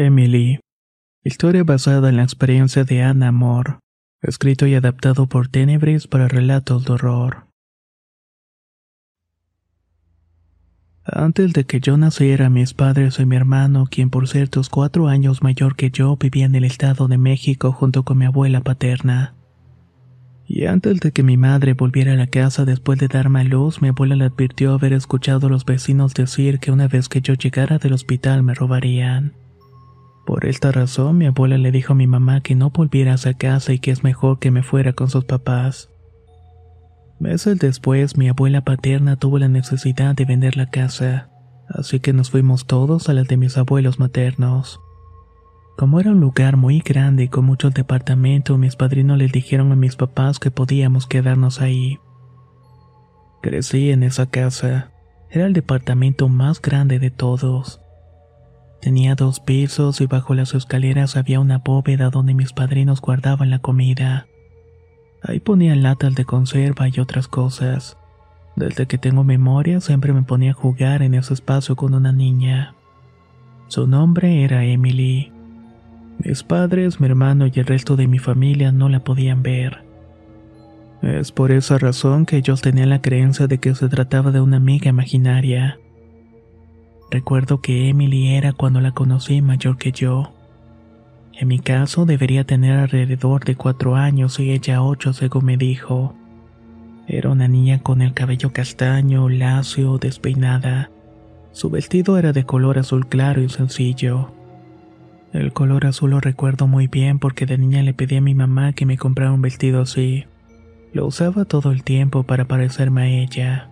Emily. Historia basada en la experiencia de Anna Moore. Escrito y adaptado por Tenebris para relatos de horror. Antes de que yo naciera, mis padres y mi hermano, quien por cierto es cuatro años mayor que yo, vivía en el estado de México junto con mi abuela paterna. Y antes de que mi madre volviera a la casa después de darme a luz, mi abuela le advirtió haber escuchado a los vecinos decir que una vez que yo llegara del hospital me robarían. Por esta razón, mi abuela le dijo a mi mamá que no volviera a casa y que es mejor que me fuera con sus papás. Meses después, mi abuela paterna tuvo la necesidad de vender la casa, así que nos fuimos todos a la de mis abuelos maternos. Como era un lugar muy grande y con muchos departamentos, mis padrinos les dijeron a mis papás que podíamos quedarnos ahí. Crecí en esa casa. Era el departamento más grande de todos. Tenía dos pisos y bajo las escaleras había una bóveda donde mis padrinos guardaban la comida. Ahí ponían latas de conserva y otras cosas. Desde que tengo memoria siempre me ponía a jugar en ese espacio con una niña. Su nombre era Emily. Mis padres, mi hermano y el resto de mi familia no la podían ver. Es por esa razón que ellos tenían la creencia de que se trataba de una amiga imaginaria. Recuerdo que Emily era cuando la conocí mayor que yo. En mi caso debería tener alrededor de cuatro años y ella ocho según me dijo. Era una niña con el cabello castaño, lacio, despeinada. Su vestido era de color azul claro y sencillo. El color azul lo recuerdo muy bien porque de niña le pedí a mi mamá que me comprara un vestido así. Lo usaba todo el tiempo para parecerme a ella.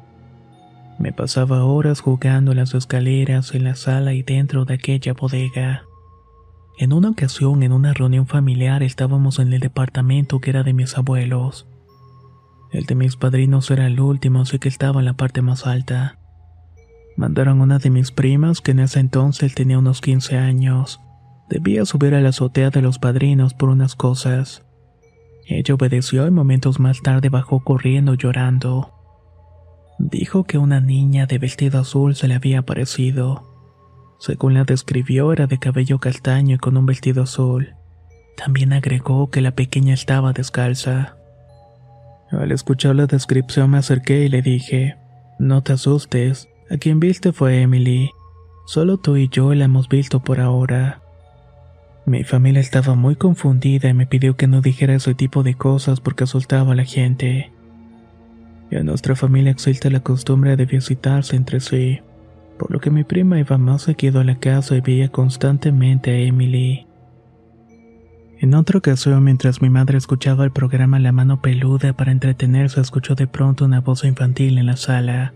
Me pasaba horas jugando en las escaleras, en la sala y dentro de aquella bodega. En una ocasión, en una reunión familiar, estábamos en el departamento que era de mis abuelos. El de mis padrinos era el último, así que estaba en la parte más alta. Mandaron una de mis primas, que en ese entonces tenía unos 15 años. Debía subir a la azotea de los padrinos por unas cosas. Ella obedeció y momentos más tarde bajó corriendo llorando. Dijo que una niña de vestido azul se le había aparecido. Según la describió, era de cabello castaño y con un vestido azul. También agregó que la pequeña estaba descalza. Al escuchar la descripción me acerqué y le dije, no te asustes, a quien viste fue Emily. Solo tú y yo la hemos visto por ahora. Mi familia estaba muy confundida y me pidió que no dijera ese tipo de cosas porque asustaba a la gente. En nuestra familia existe la costumbre de visitarse entre sí, por lo que mi prima iba más seguido a la casa y veía constantemente a Emily. En otra ocasión, mientras mi madre escuchaba el programa La mano peluda para entretenerse, escuchó de pronto una voz infantil en la sala.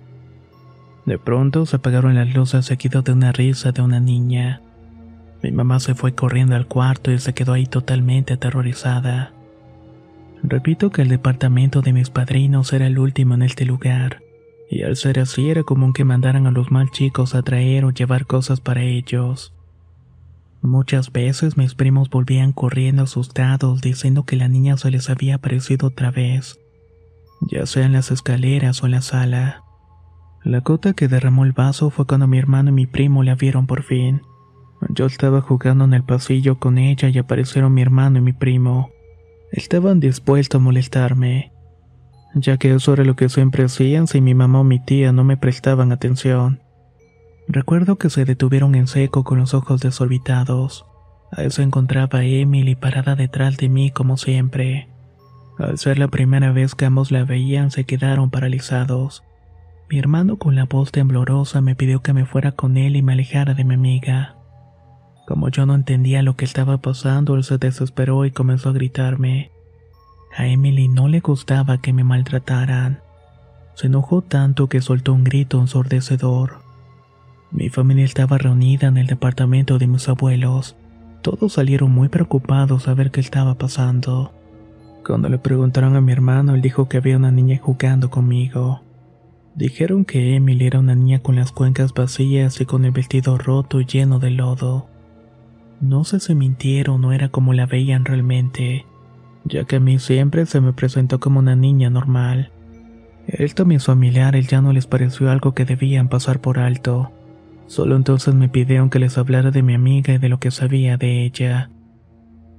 De pronto se apagaron las luces seguido de una risa de una niña. Mi mamá se fue corriendo al cuarto y se quedó ahí totalmente aterrorizada. Repito que el departamento de mis padrinos era el último en este lugar, y al ser así era común que mandaran a los mal chicos a traer o llevar cosas para ellos. Muchas veces mis primos volvían corriendo asustados diciendo que la niña se les había aparecido otra vez, ya sea en las escaleras o en la sala. La gota que derramó el vaso fue cuando mi hermano y mi primo la vieron por fin. Yo estaba jugando en el pasillo con ella y aparecieron mi hermano y mi primo estaban dispuestos a molestarme, ya que eso era lo que siempre hacían si mi mamá o mi tía no me prestaban atención. Recuerdo que se detuvieron en seco con los ojos desorbitados. A eso encontraba a Emily parada detrás de mí como siempre. Al ser la primera vez que ambos la veían, se quedaron paralizados. Mi hermano con la voz temblorosa me pidió que me fuera con él y me alejara de mi amiga. Como yo no entendía lo que estaba pasando, él se desesperó y comenzó a gritarme. A Emily no le gustaba que me maltrataran. Se enojó tanto que soltó un grito ensordecedor. Mi familia estaba reunida en el departamento de mis abuelos. Todos salieron muy preocupados a ver qué estaba pasando. Cuando le preguntaron a mi hermano, él dijo que había una niña jugando conmigo. Dijeron que Emily era una niña con las cuencas vacías y con el vestido roto y lleno de lodo. No sé si mintieron o era como la veían realmente, ya que a mí siempre se me presentó como una niña normal. Esto a mis familiares ya no les pareció algo que debían pasar por alto. Solo entonces me pidieron que les hablara de mi amiga y de lo que sabía de ella.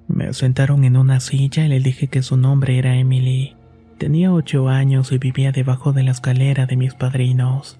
Me sentaron en una silla y le dije que su nombre era Emily. Tenía ocho años y vivía debajo de la escalera de mis padrinos.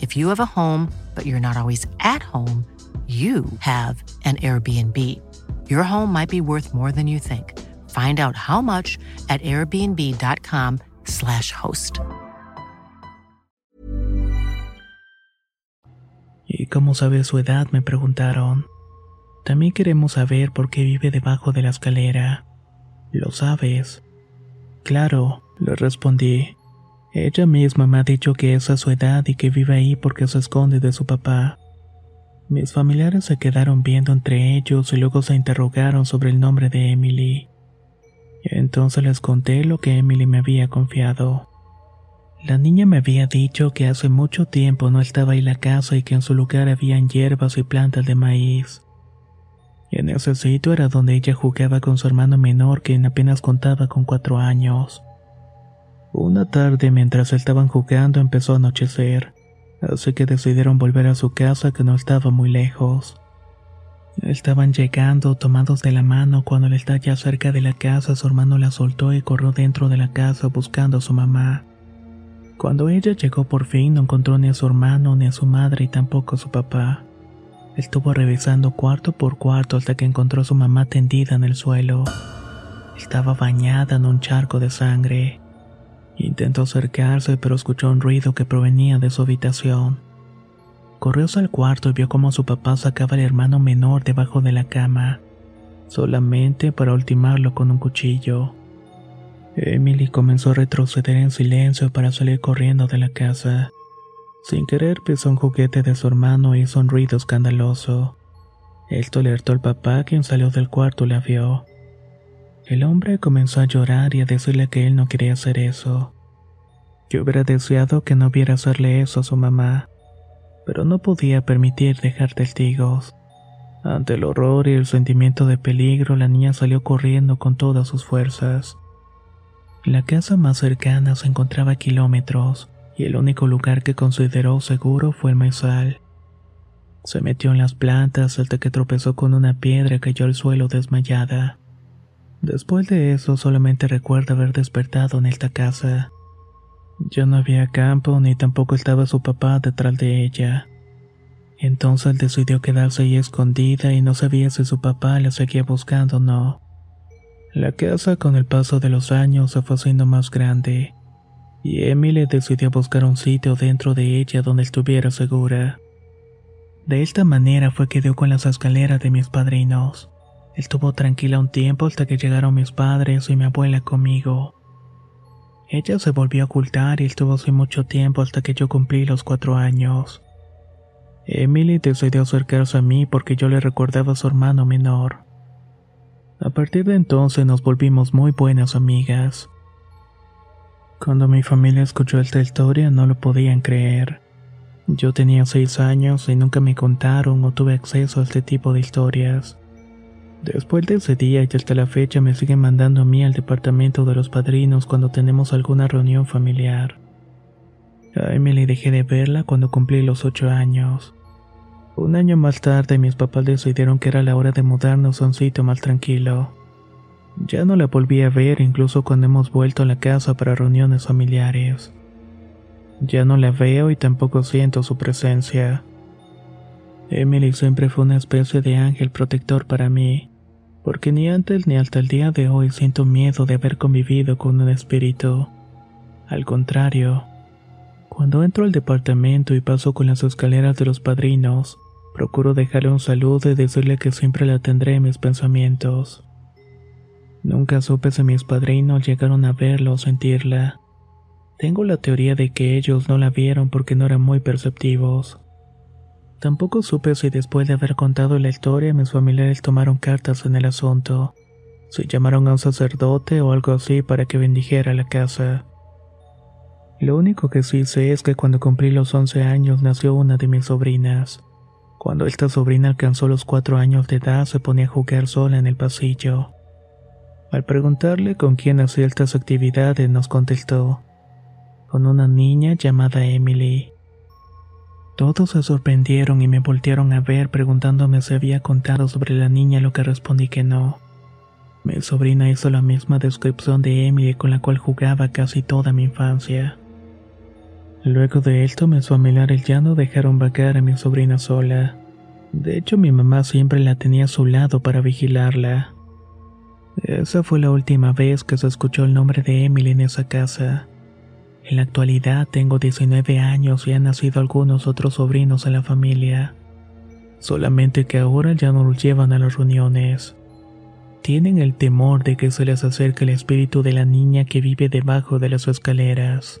If you have a home, but you're not always at home, you have an Airbnb. Your home might be worth more than you think. Find out how much at airbnb.com/slash host. ¿Y cómo sabe su edad? me preguntaron. También queremos saber por qué vive debajo de la escalera. ¿Lo sabes? Claro, le respondí. Ella misma me ha dicho que es su edad y que vive ahí porque se esconde de su papá. Mis familiares se quedaron viendo entre ellos y luego se interrogaron sobre el nombre de Emily. Entonces les conté lo que Emily me había confiado. La niña me había dicho que hace mucho tiempo no estaba ahí la casa y que en su lugar habían hierbas y plantas de maíz. En ese sitio era donde ella jugaba con su hermano menor quien apenas contaba con cuatro años. Una tarde mientras estaban jugando empezó a anochecer así que decidieron volver a su casa que no estaba muy lejos. Estaban llegando tomados de la mano cuando él está ya cerca de la casa su hermano la soltó y corrió dentro de la casa buscando a su mamá. Cuando ella llegó por fin no encontró ni a su hermano ni a su madre y tampoco a su papá. Estuvo revisando cuarto por cuarto hasta que encontró a su mamá tendida en el suelo. Estaba bañada en un charco de sangre. Intentó acercarse, pero escuchó un ruido que provenía de su habitación. Corrió al cuarto y vio cómo su papá sacaba al hermano menor debajo de la cama, solamente para ultimarlo con un cuchillo. Emily comenzó a retroceder en silencio para salir corriendo de la casa. Sin querer pisó un juguete de su hermano y hizo un ruido escandaloso. Esto alertó al papá, quien salió del cuarto y la vio. El hombre comenzó a llorar y a decirle que él no quería hacer eso. Yo hubiera deseado que no viera hacerle eso a su mamá, pero no podía permitir dejar testigos. Ante el horror y el sentimiento de peligro, la niña salió corriendo con todas sus fuerzas. La casa más cercana se encontraba a kilómetros, y el único lugar que consideró seguro fue el maizal. Se metió en las plantas hasta que tropezó con una piedra y cayó al suelo desmayada. Después de eso solamente recuerda haber despertado en esta casa. Ya no había campo ni tampoco estaba su papá detrás de ella. Entonces decidió quedarse ahí escondida y no sabía si su papá la seguía buscando o no. La casa con el paso de los años se fue haciendo más grande, y Emily decidió buscar un sitio dentro de ella donde estuviera segura. De esta manera fue que dio con las escaleras de mis padrinos. Estuvo tranquila un tiempo hasta que llegaron mis padres y mi abuela conmigo. Ella se volvió a ocultar y estuvo así mucho tiempo hasta que yo cumplí los cuatro años. Emily decidió acercarse a mí porque yo le recordaba a su hermano menor. A partir de entonces nos volvimos muy buenas amigas. Cuando mi familia escuchó esta historia no lo podían creer. Yo tenía seis años y nunca me contaron o tuve acceso a este tipo de historias. Después de ese día y hasta la fecha me siguen mandando a mí al departamento de los padrinos cuando tenemos alguna reunión familiar. A Emily dejé de verla cuando cumplí los ocho años. Un año más tarde mis papás decidieron que era la hora de mudarnos a un sitio más tranquilo. Ya no la volví a ver incluso cuando hemos vuelto a la casa para reuniones familiares. Ya no la veo y tampoco siento su presencia. Emily siempre fue una especie de ángel protector para mí, porque ni antes ni hasta el día de hoy siento miedo de haber convivido con un espíritu. Al contrario, cuando entro al departamento y paso con las escaleras de los padrinos, procuro dejarle un saludo y decirle que siempre la tendré en mis pensamientos. Nunca supe si mis padrinos llegaron a verla o sentirla. Tengo la teoría de que ellos no la vieron porque no eran muy perceptivos. Tampoco supe si después de haber contado la historia mis familiares tomaron cartas en el asunto, si llamaron a un sacerdote o algo así para que bendijera la casa. Lo único que sí sé es que cuando cumplí los 11 años nació una de mis sobrinas. Cuando esta sobrina alcanzó los 4 años de edad se ponía a jugar sola en el pasillo. Al preguntarle con quién hacía estas actividades nos contestó, con una niña llamada Emily. Todos se sorprendieron y me voltearon a ver preguntándome si había contado sobre la niña, lo que respondí que no. Mi sobrina hizo la misma descripción de Emily con la cual jugaba casi toda mi infancia. Luego de esto, mis familiares ya no dejaron vagar a mi sobrina sola. De hecho, mi mamá siempre la tenía a su lado para vigilarla. Esa fue la última vez que se escuchó el nombre de Emily en esa casa. En la actualidad tengo 19 años y han nacido algunos otros sobrinos en la familia. Solamente que ahora ya no los llevan a las reuniones. Tienen el temor de que se les acerque el espíritu de la niña que vive debajo de las escaleras.